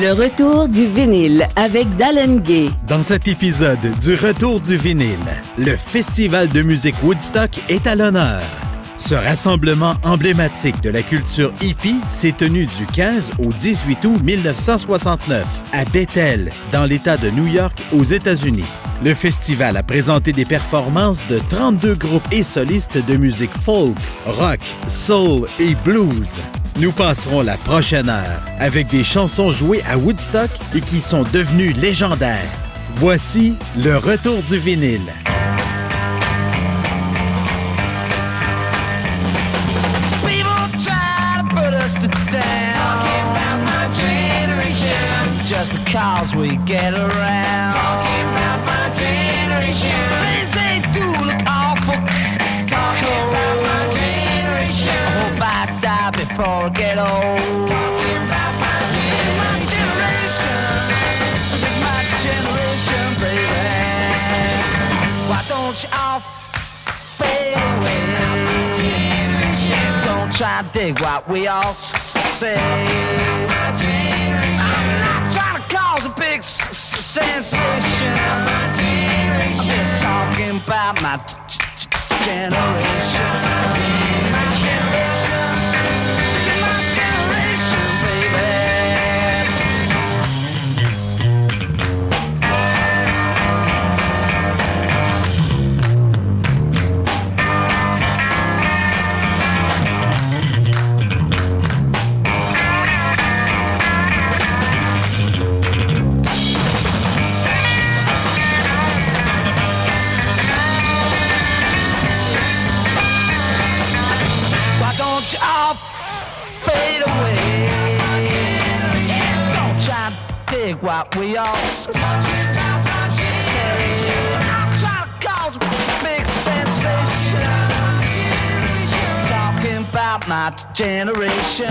Le retour du vinyle avec Dallin Gay. Dans cet épisode du Retour du vinyle, le Festival de musique Woodstock est à l'honneur. Ce rassemblement emblématique de la culture hippie s'est tenu du 15 au 18 août 1969 à Bethel, dans l'État de New York, aux États-Unis. Le festival a présenté des performances de 32 groupes et solistes de musique folk, rock, soul et blues. Nous passerons la prochaine heure avec des chansons jouées à Woodstock et qui sont devenues légendaires. Voici le retour du vinyle. Because we get around. Talking about my generation. Things they do look awful. Talking about my generation. I hope I die before I get old. Talking about my generation. This is my generation, baby. Why don't you all fade away? Don't try to dig what we all say. I'm not sensation. I'm just talking about my generation. What we all say. Trying to cause a big sensation. Just talking about my generation.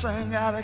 Sang out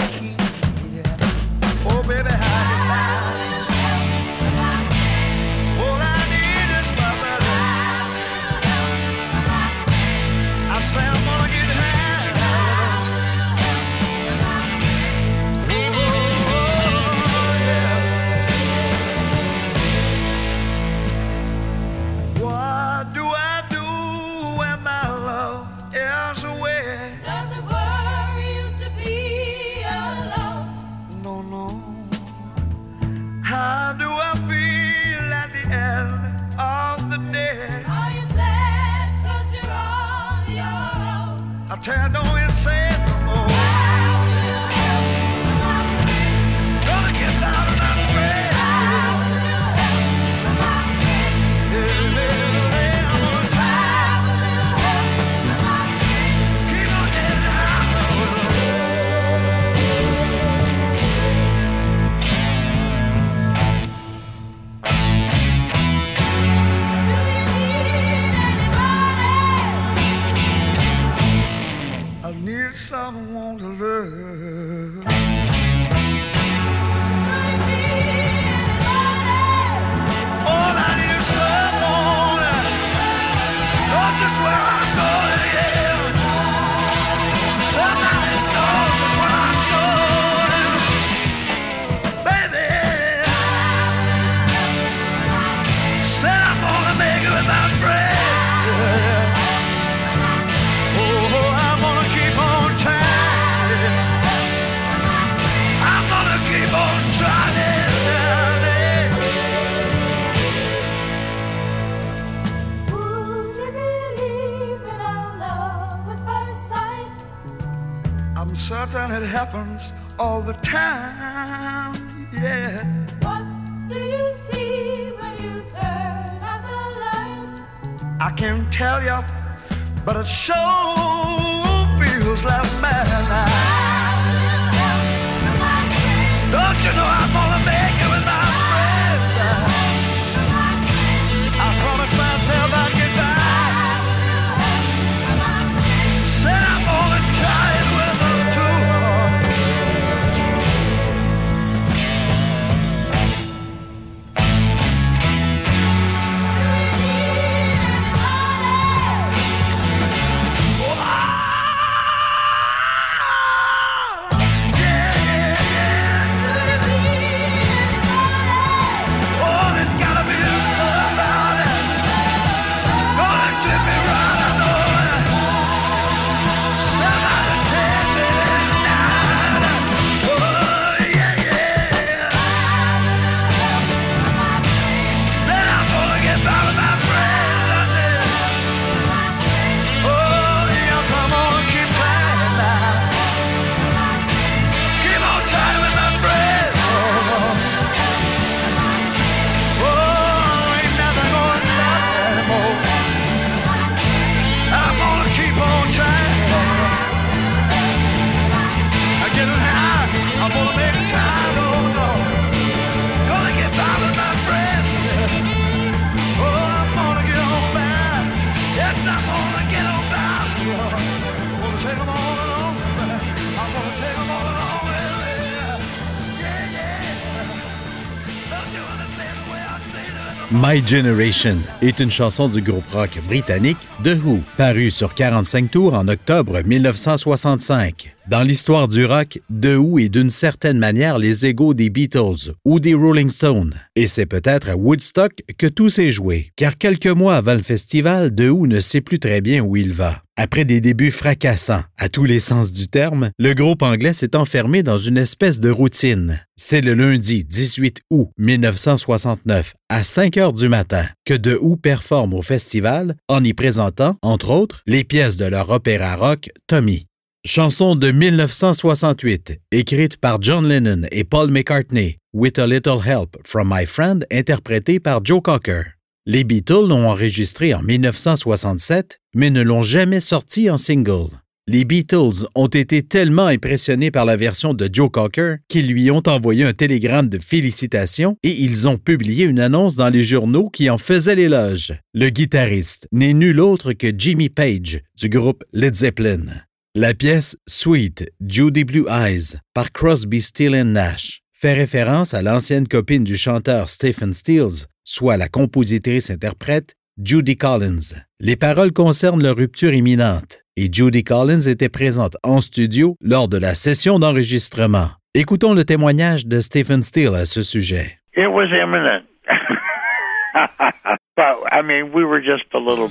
My Generation est une chanson du groupe rock britannique The Who, parue sur 45 tours en octobre 1965. Dans l'histoire du rock, The Who est d'une certaine manière les égaux des Beatles ou des Rolling Stones. Et c'est peut-être à Woodstock que tout s'est joué, car quelques mois avant le festival, The Who ne sait plus très bien où il va. Après des débuts fracassants, à tous les sens du terme, le groupe anglais s'est enfermé dans une espèce de routine. C'est le lundi 18 août 1969, à 5 heures du matin, que De Who performe au festival en y présentant, entre autres, les pièces de leur opéra rock Tommy. Chanson de 1968, écrite par John Lennon et Paul McCartney, With a Little Help from My Friend, interprétée par Joe Cocker. Les Beatles l'ont enregistré en 1967 mais ne l'ont jamais sorti en single. Les Beatles ont été tellement impressionnés par la version de Joe Cocker qu'ils lui ont envoyé un télégramme de félicitations et ils ont publié une annonce dans les journaux qui en faisait l'éloge. Le guitariste n'est nul autre que Jimmy Page du groupe Led Zeppelin. La pièce Sweet, Judy Blue Eyes par Crosby, Steele Nash fait référence à l'ancienne copine du chanteur Stephen Stills, soit la compositrice-interprète Judy Collins. Les paroles concernent leur rupture imminente et Judy Collins était présente en studio lors de la session d'enregistrement. Écoutons le témoignage de Stephen Stills à ce sujet. It was imminent. but I mean, we were just a little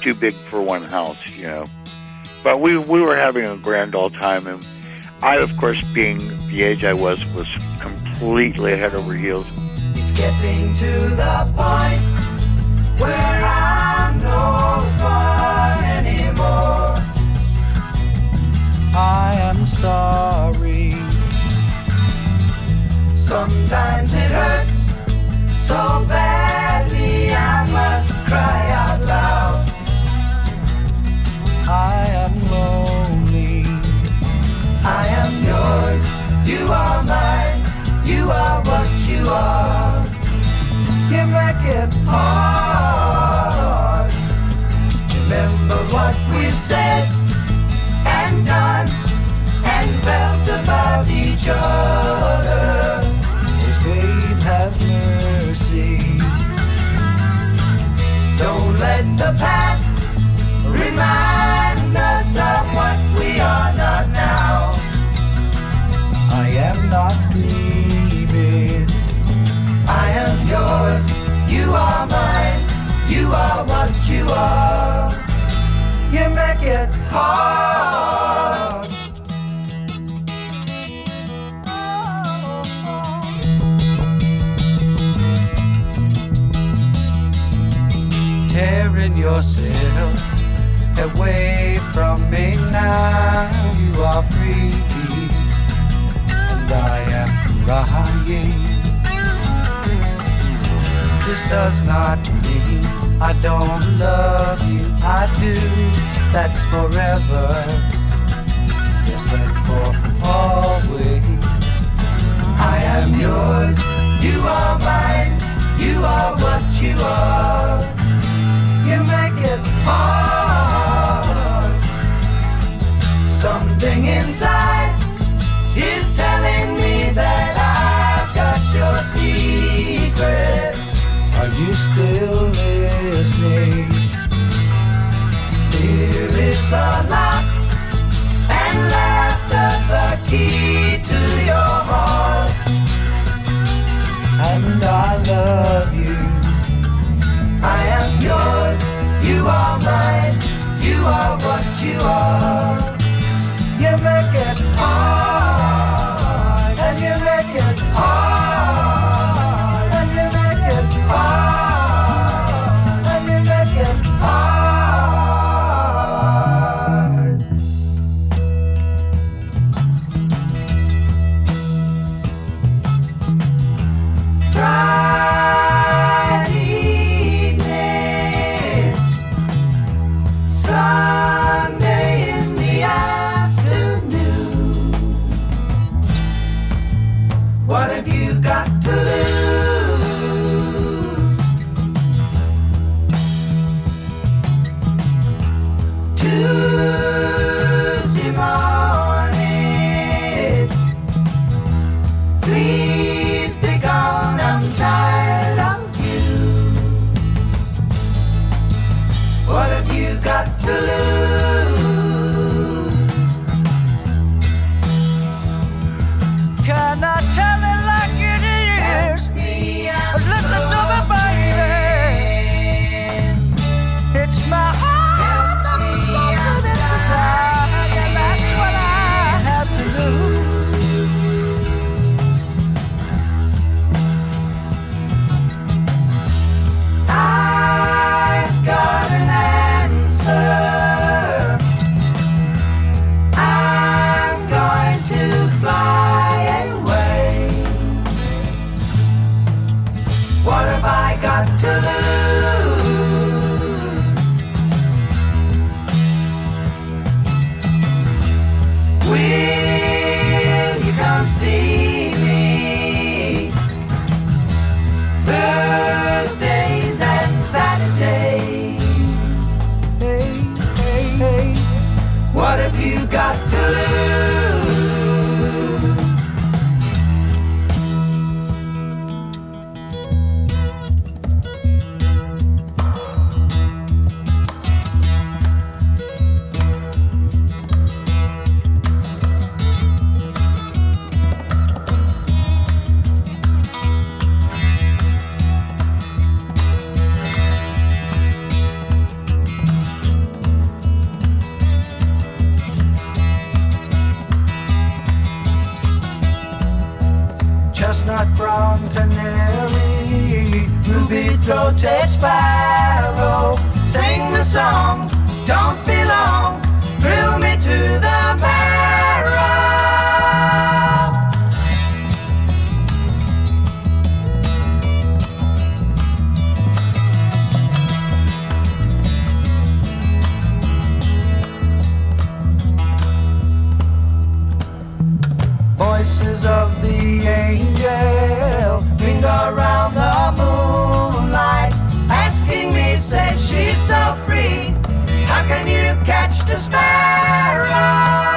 too big for one house, you know. But we we were having a grand old time, and I, of course, being the age I was, was completely head over heels. It's getting to the point Sometimes it hurts so badly I must cry out loud. I am lonely. I am yours. You are mine. You are what you are. You make it hard. Remember what we've said and done and felt about each other. Oh, babe, have mercy. Don't let the past remind us of what we are not now. I am not grieving. I am yours. You are mine. You are what you are. You make it hard. Tearing yourself away from me now. You are free, and I am crying. This does not mean I don't love you. I do. That's forever. Yes, and for always. I am yours. You are mine. You are what you are. You make it hard. Something inside is telling me that I've got your secret. Are you still listening? Here is the lock and laughter, the key to your heart. And I love you. I am yours. You are mine. You are what you are. You make it hard, said she's so free. How can you catch the sparrow?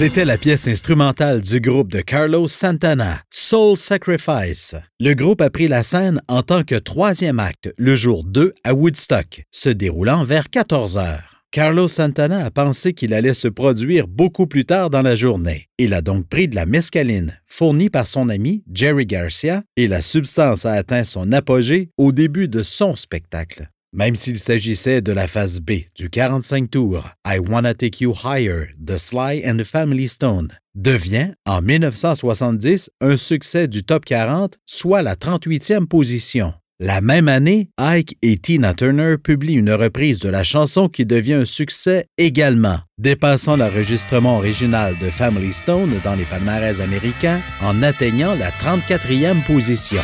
C'était la pièce instrumentale du groupe de Carlos Santana, Soul Sacrifice. Le groupe a pris la scène en tant que troisième acte le jour 2 à Woodstock, se déroulant vers 14 heures. Carlos Santana a pensé qu'il allait se produire beaucoup plus tard dans la journée. Il a donc pris de la mescaline, fournie par son ami Jerry Garcia, et la substance a atteint son apogée au début de son spectacle. Même s'il s'agissait de la phase B du 45 tours I Wanna Take You Higher de Sly and the Family Stone devient en 1970 un succès du top 40, soit la 38e position. La même année, Ike et Tina Turner publient une reprise de la chanson qui devient un succès également, dépassant l'enregistrement original de Family Stone dans les palmarès américains en atteignant la 34e position.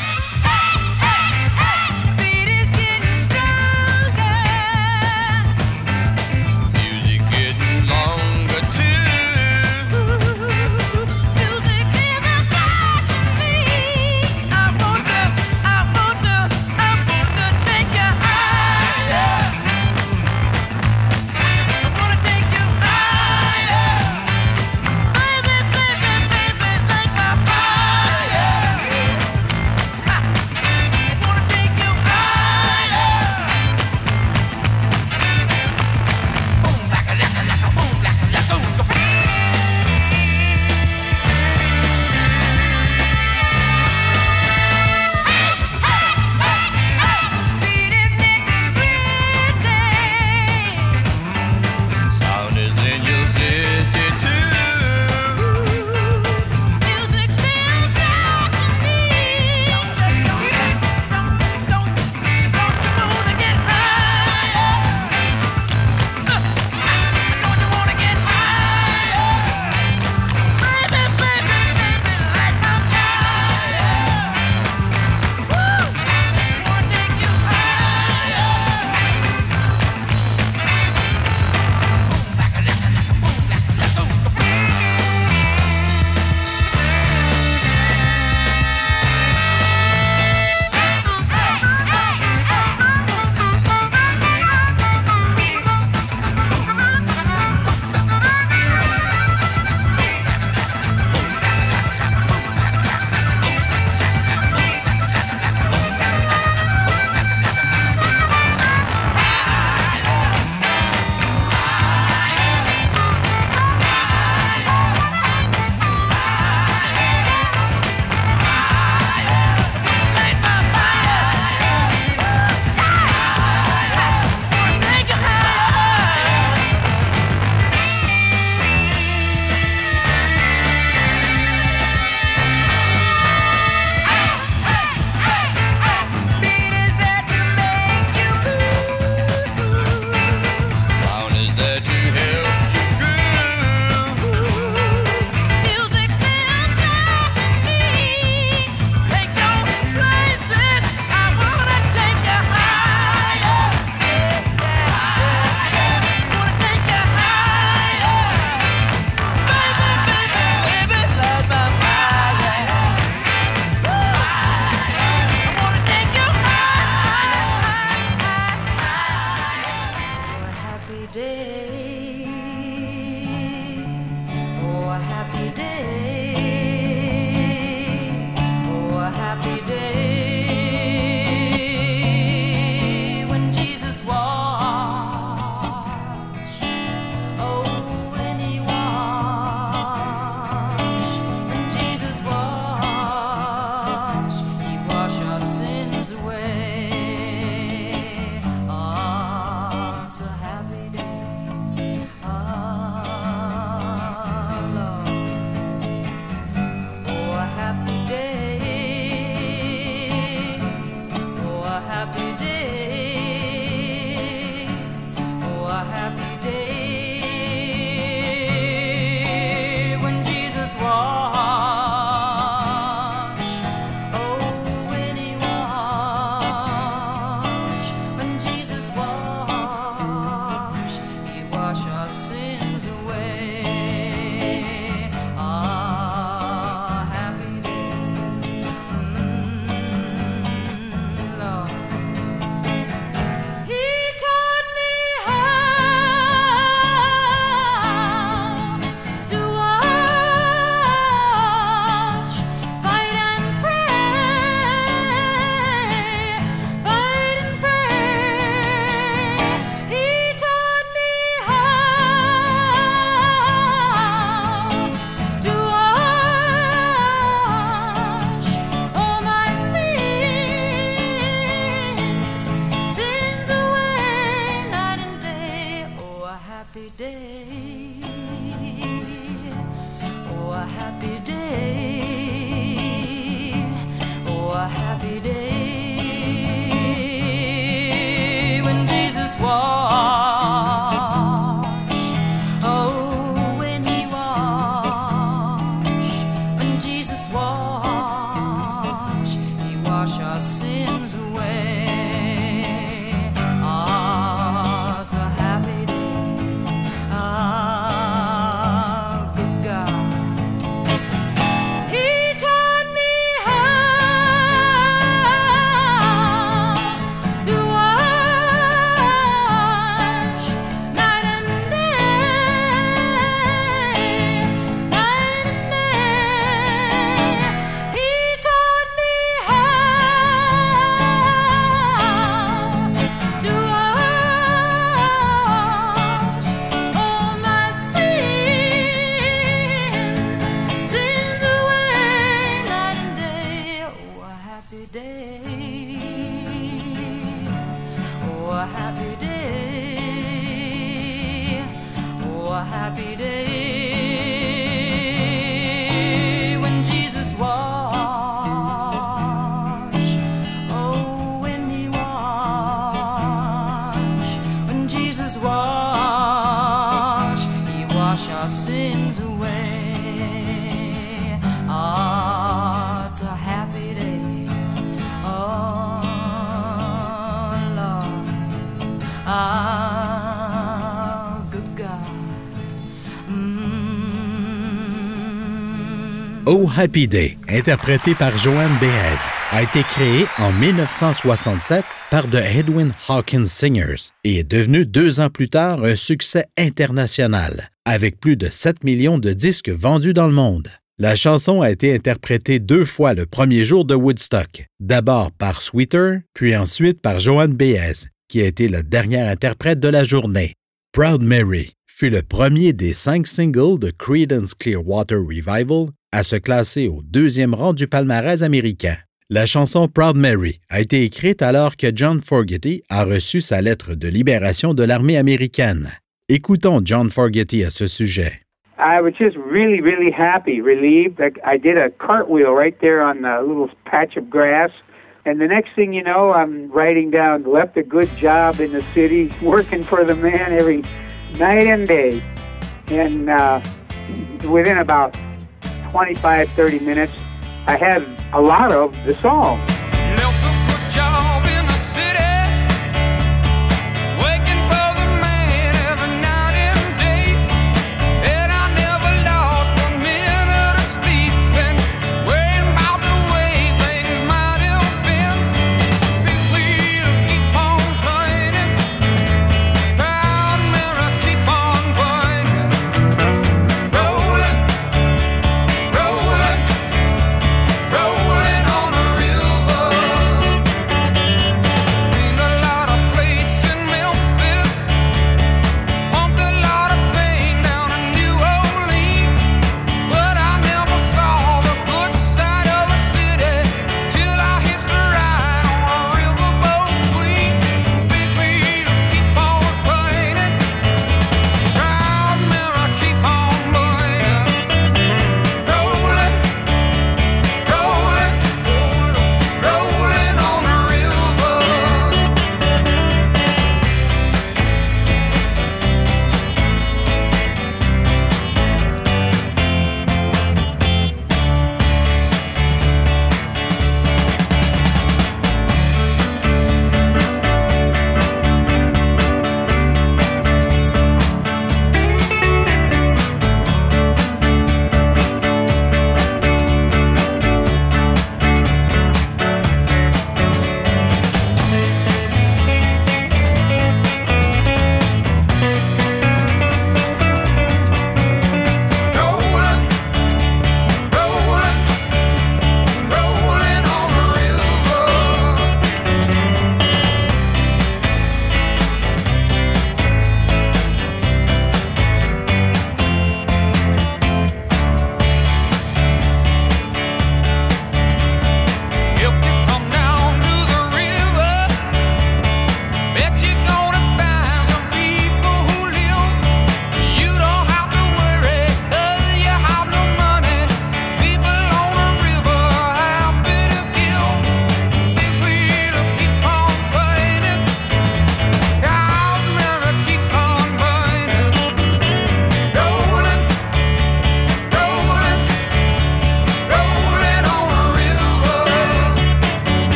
happy day. Happy Day, interprété par Joanne Baez, a été créé en 1967 par The Edwin Hawkins Singers et est devenu deux ans plus tard un succès international, avec plus de 7 millions de disques vendus dans le monde. La chanson a été interprétée deux fois le premier jour de Woodstock, d'abord par Sweeter, puis ensuite par Joanne Baez, qui a été la dernière interprète de la journée. Proud Mary fut le premier des cinq singles de Creedence Clearwater Revival à se classer au deuxième rang du palmarès américain. La chanson Proud Mary a été écrite alors que John Fogerty a reçu sa lettre de libération de l'armée américaine. Écoutons John Fogerty à ce sujet. I was just really, really happy, relieved. I, did a cartwheel right there on a little patch of grass. And the next thing you know, I'm writing down, left a good job in the city, working for the man every night and day. And uh, within about 25, 30 minutes, I had a lot of the song.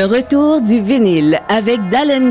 Le retour du vinyle avec Dallin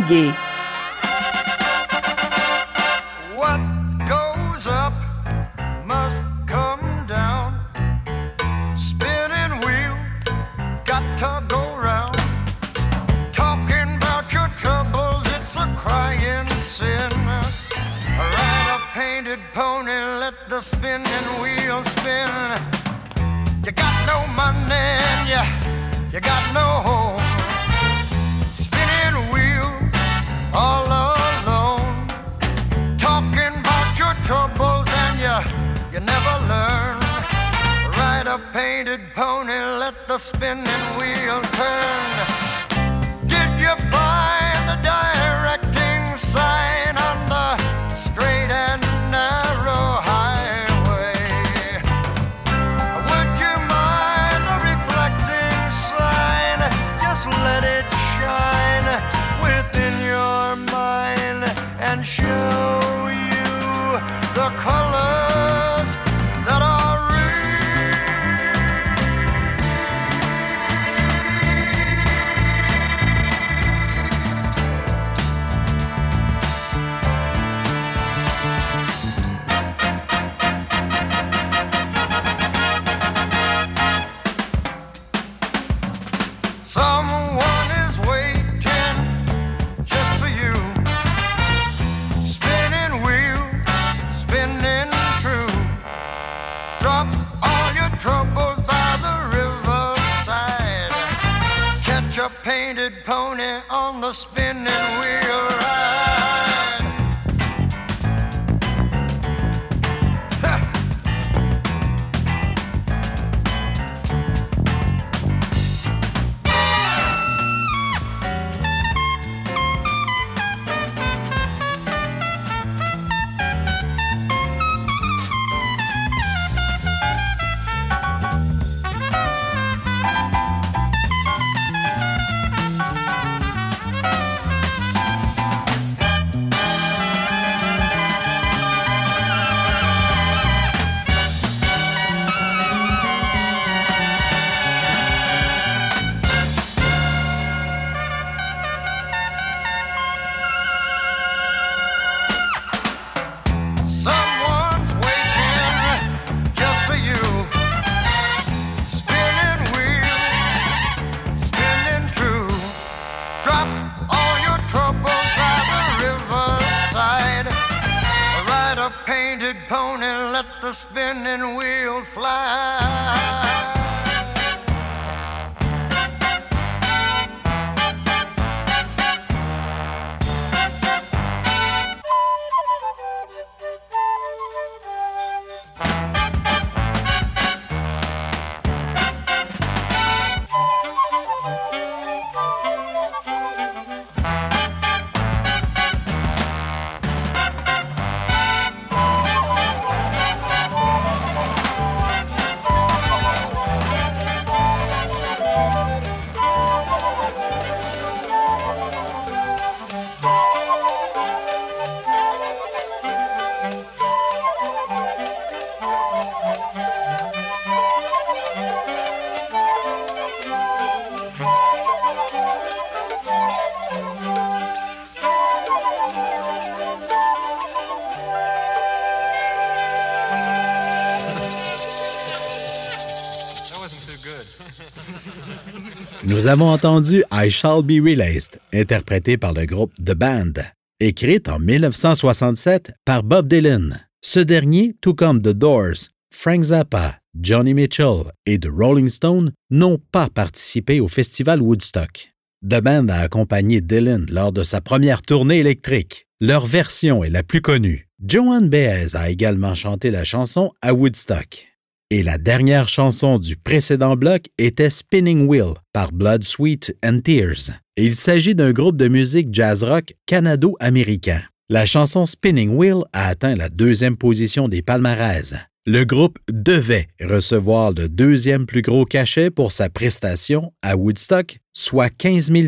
avons entendu I Shall Be Released, interprété par le groupe The Band, écrite en 1967 par Bob Dylan. Ce dernier, tout comme The Doors, Frank Zappa, Johnny Mitchell et The Rolling Stones, n'ont pas participé au festival Woodstock. The Band a accompagné Dylan lors de sa première tournée électrique. Leur version est la plus connue. Joan Baez a également chanté la chanson à Woodstock. Et la dernière chanson du précédent bloc était Spinning Wheel par Blood, Sweat and Tears. Il s'agit d'un groupe de musique jazz rock canado-américain. La chanson Spinning Wheel a atteint la deuxième position des palmarès. Le groupe devait recevoir le deuxième plus gros cachet pour sa prestation à Woodstock, soit 15 000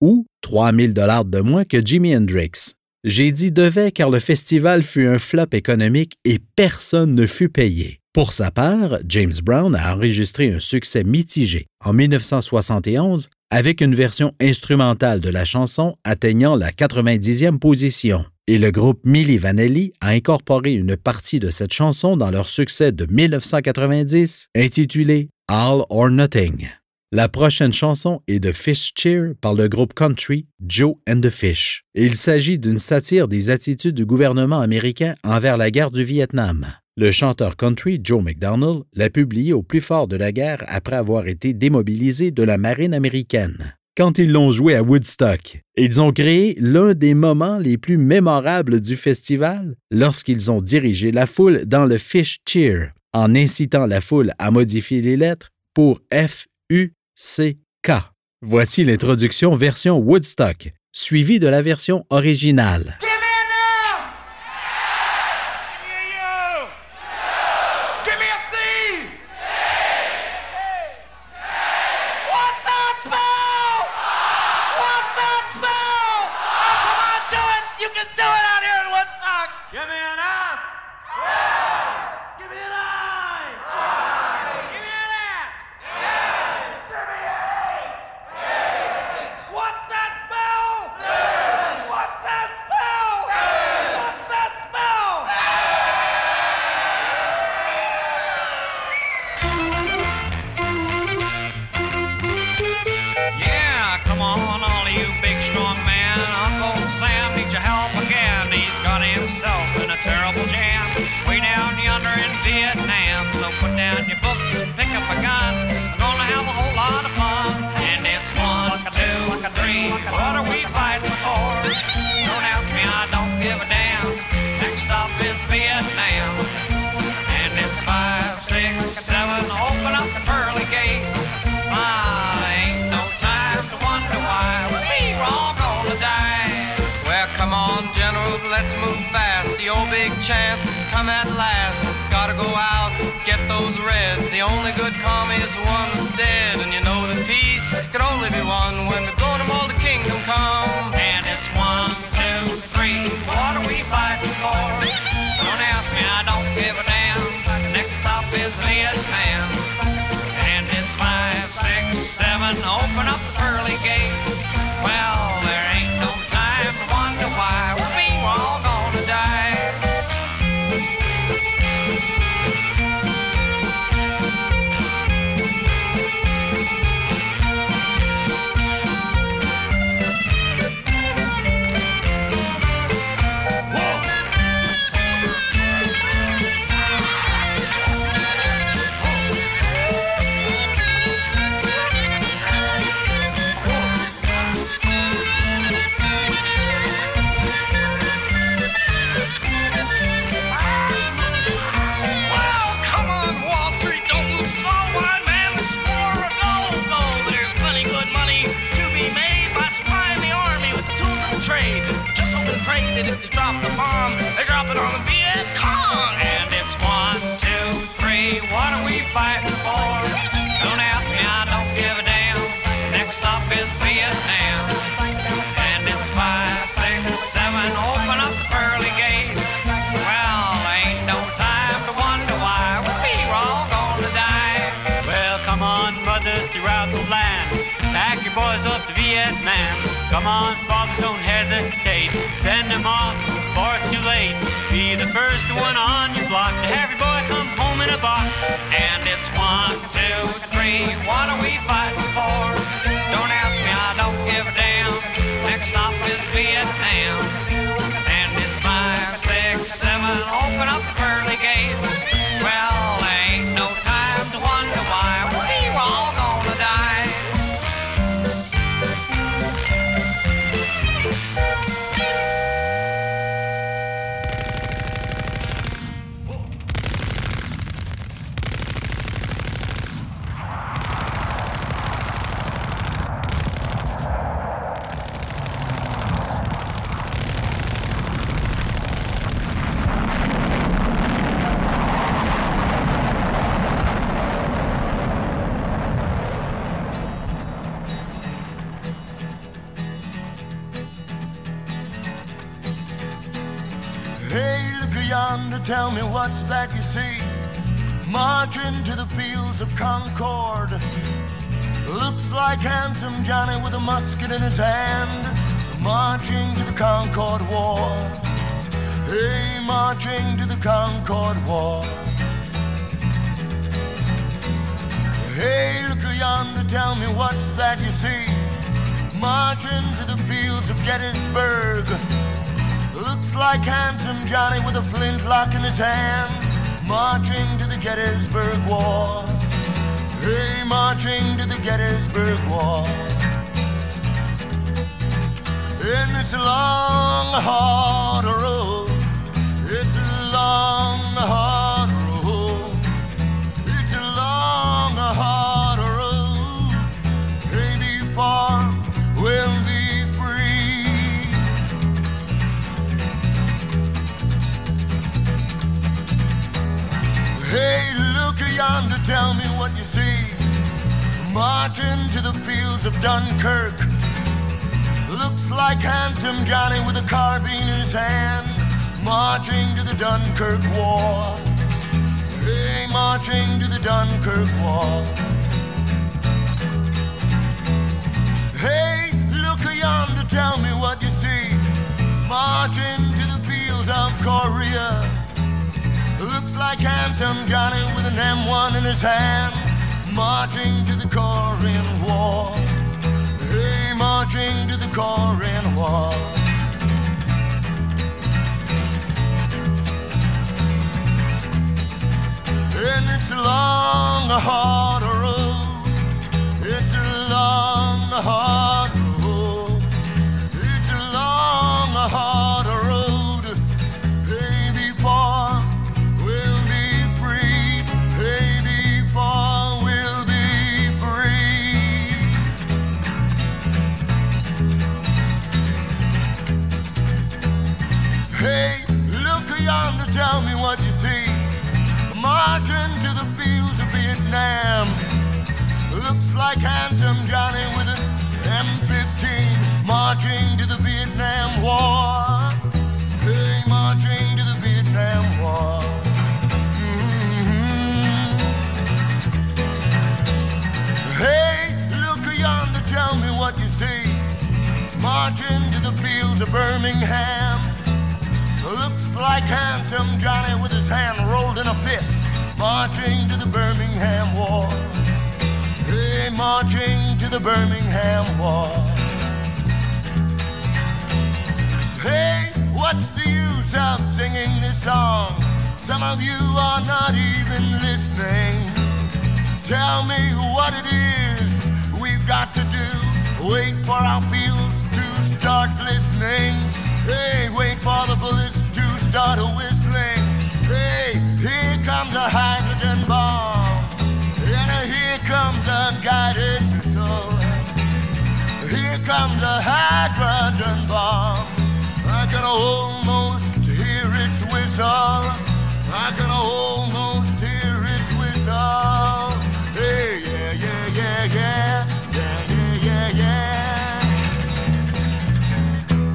ou 3 000 de moins que Jimi Hendrix. J'ai dit devait car le festival fut un flop économique et personne ne fut payé. Pour sa part, James Brown a enregistré un succès mitigé. En 1971, avec une version instrumentale de la chanson atteignant la 90e position. Et le groupe Milli Vanilli a incorporé une partie de cette chanson dans leur succès de 1990 intitulé All or Nothing. La prochaine chanson est de Fish Cheer par le groupe country Joe and the Fish. Il s'agit d'une satire des attitudes du gouvernement américain envers la guerre du Vietnam. Le chanteur country Joe McDonald l'a publié au plus fort de la guerre après avoir été démobilisé de la marine américaine. Quand ils l'ont joué à Woodstock, ils ont créé l'un des moments les plus mémorables du festival lorsqu'ils ont dirigé la foule dans le Fish Cheer en incitant la foule à modifier les lettres pour F U-C-K. Voici l'introduction version Woodstock, suivie de la version originale. One dead. Send them off it's too late. Be the first one on your block to have your boy come home in a box. And it's one, two, three. What are we fighting for? Don't ask me, I don't give a damn. Next stop is Vietnam. And it's five, six, seven. Open up what's that you see? Marching to the fields of Concord. Looks like handsome Johnny with a musket in his hand, marching to the Concord War. Hey, marching to the Concord War. Hey, look yonder, tell me what's that you see? Marching to the fields of Gettysburg. Like handsome Johnny with a flintlock in his hand, marching to the Gettysburg War. Hey, marching to the Gettysburg War. And it's a long, hard yonder, tell me what you see. Marching to the fields of Dunkirk. Looks like handsome Johnny with a carbine in his hand. Marching to the Dunkirk War. Hey, marching to the Dunkirk War. Like handsome Johnny with an M1 in his hand, marching to the Korean War. Hey, marching to the Korean War. And it's a long, hard tell me what you see. Marching to the fields of Vietnam. Looks like handsome Johnny with an M15 marching to the Vietnam War. Hey, marching to the Vietnam War. Mhm. Hey, look yonder, tell me what you see. Marching to the fields of Birmingham. Like handsome Johnny with his hand rolled in a fist, marching to the Birmingham War. Hey, marching to the Birmingham War. Hey, what's the use of singing this song? Some of you are not even listening. Tell me what it is we've got to do. Wait for our fields to start glistening. Hey, wait for the bullets start a whistling. Hey, here comes a hydrogen bomb. And here comes a guided missile. Here comes a hydrogen bomb. I can almost hear its whistle. I can almost hear its whistle. Hey, yeah, yeah, yeah, yeah. Yeah, yeah, yeah, yeah.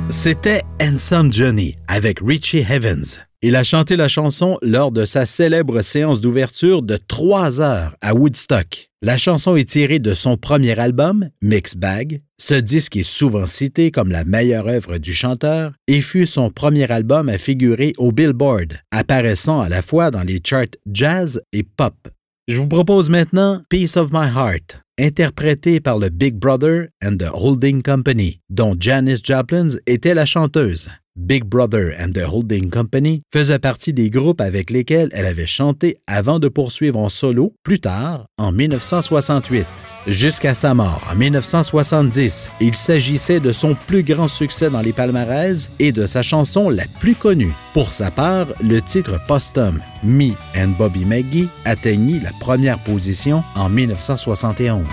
C'était Handsome Johnny avec Richie Evans. Il a chanté la chanson lors de sa célèbre séance d'ouverture de trois heures à Woodstock. La chanson est tirée de son premier album, Mix Bag. Ce disque est souvent cité comme la meilleure œuvre du chanteur et fut son premier album à figurer au Billboard, apparaissant à la fois dans les charts jazz et pop. Je vous propose maintenant Piece of My Heart, interprété par le Big Brother and the Holding Company, dont Janis Joplin était la chanteuse. Big Brother and the Holding Company faisait partie des groupes avec lesquels elle avait chanté avant de poursuivre en solo plus tard, en 1968. Jusqu'à sa mort en 1970, il s'agissait de son plus grand succès dans les palmarès et de sa chanson la plus connue. Pour sa part, le titre posthume Me and Bobby McGee atteignit la première position en 1971.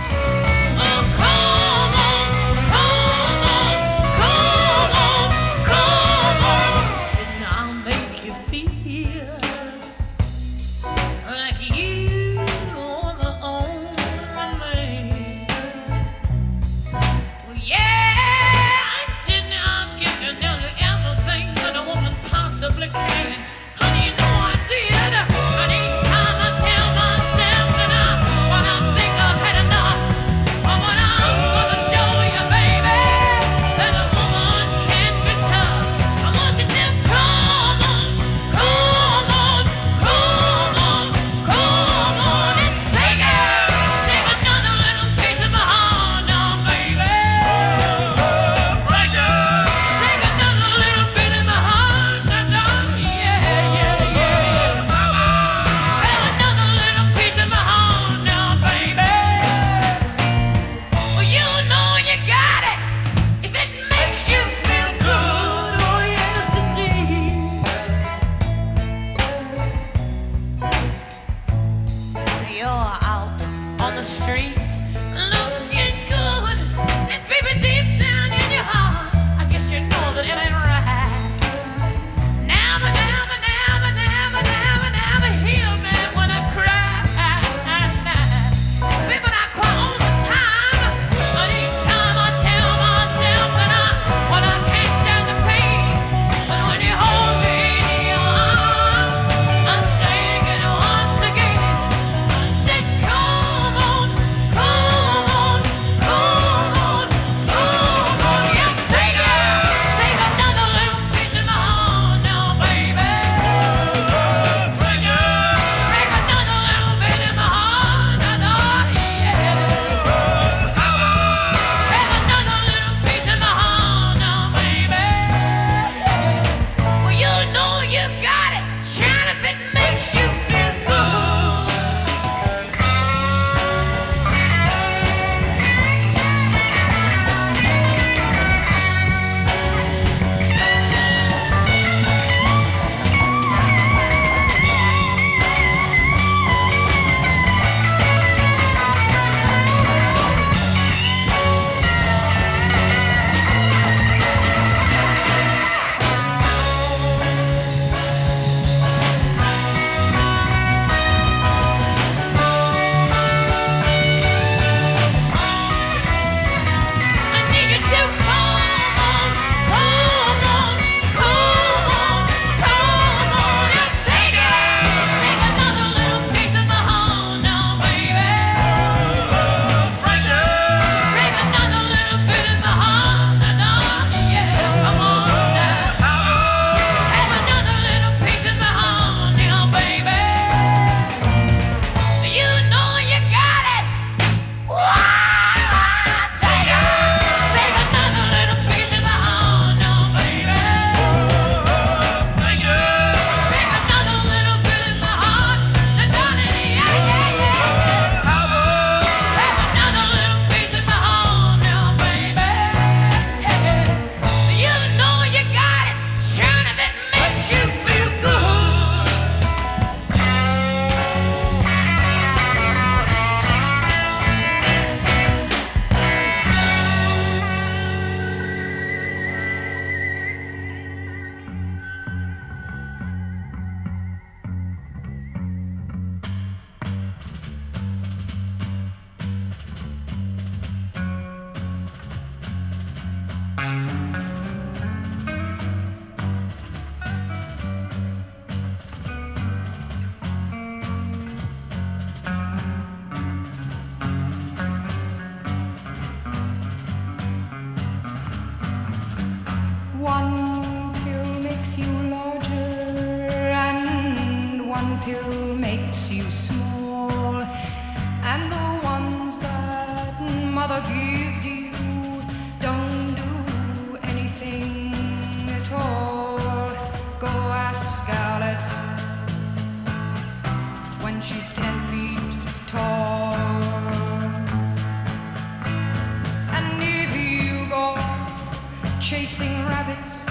Chasing rabbits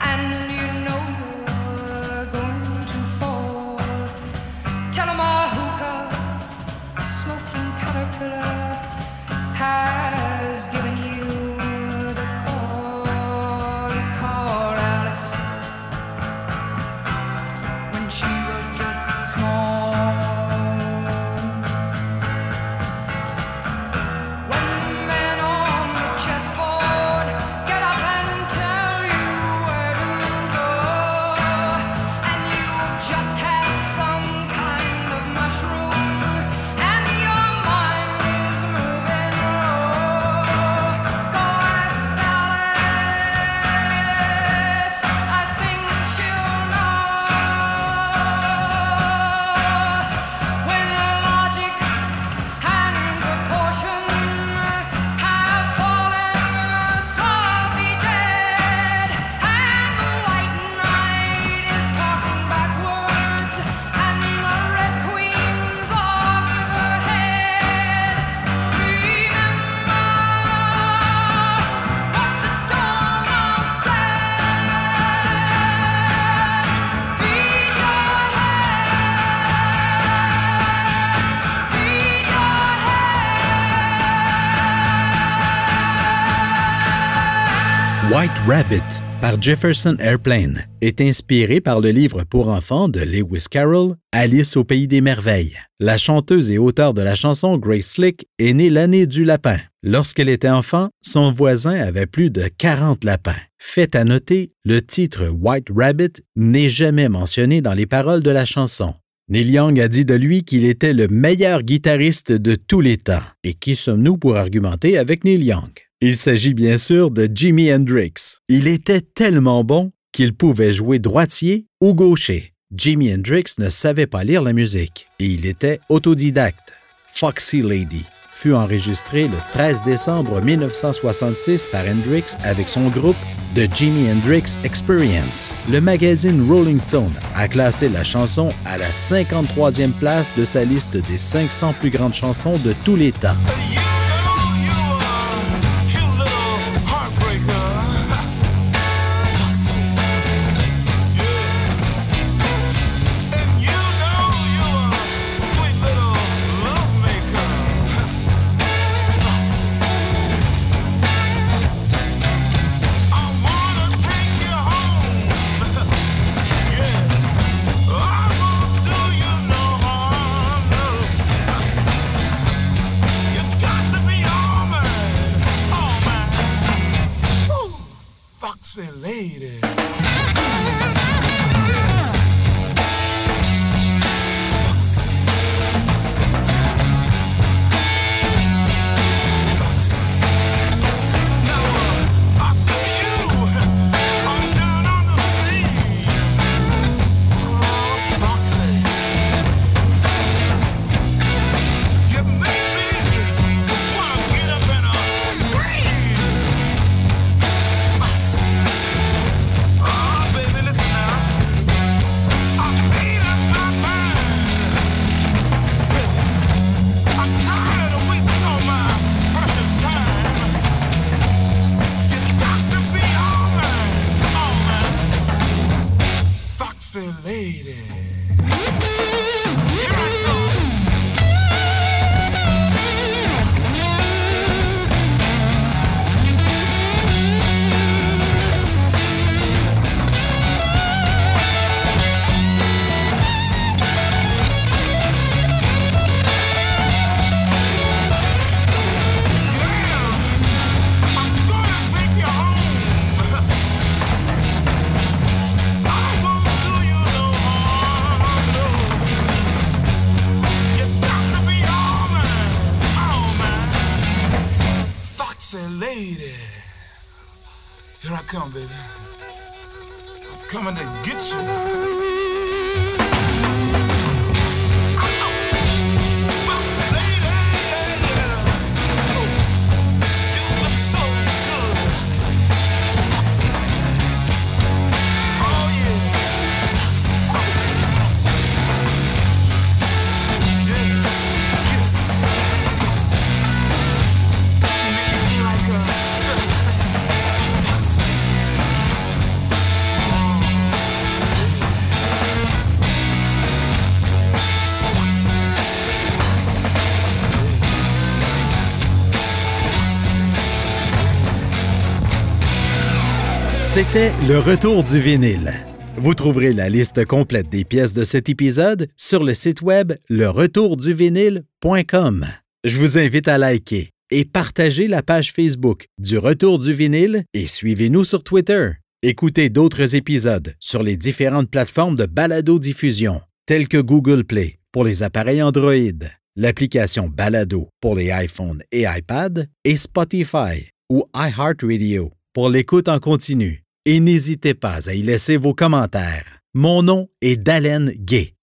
and you Rabbit par Jefferson Airplane est inspiré par le livre pour enfants de Lewis Carroll, Alice au pays des merveilles. La chanteuse et auteure de la chanson Grace Slick est née l'année du lapin. Lorsqu'elle était enfant, son voisin avait plus de 40 lapins. Fait à noter, le titre White Rabbit n'est jamais mentionné dans les paroles de la chanson. Neil Young a dit de lui qu'il était le meilleur guitariste de tous les temps. Et qui sommes-nous pour argumenter avec Neil Young? Il s'agit bien sûr de Jimi Hendrix. Il était tellement bon qu'il pouvait jouer droitier ou gaucher. Jimi Hendrix ne savait pas lire la musique et il était autodidacte. Foxy Lady fut enregistré le 13 décembre 1966 par Hendrix avec son groupe The Jimi Hendrix Experience. Le magazine Rolling Stone a classé la chanson à la 53e place de sa liste des 500 plus grandes chansons de tous les temps. C'était le retour du vinyle. Vous trouverez la liste complète des pièces de cet épisode sur le site web leretourduvinyle.com. Je vous invite à liker et partager la page Facebook du Retour du vinyle et suivez-nous sur Twitter. Écoutez d'autres épisodes sur les différentes plateformes de balado-diffusion, telles que Google Play pour les appareils Android, l'application Balado pour les iPhones et iPad et Spotify ou iHeartRadio pour l'écoute en continu. Et n'hésitez pas à y laisser vos commentaires. Mon nom est Dalen Gay.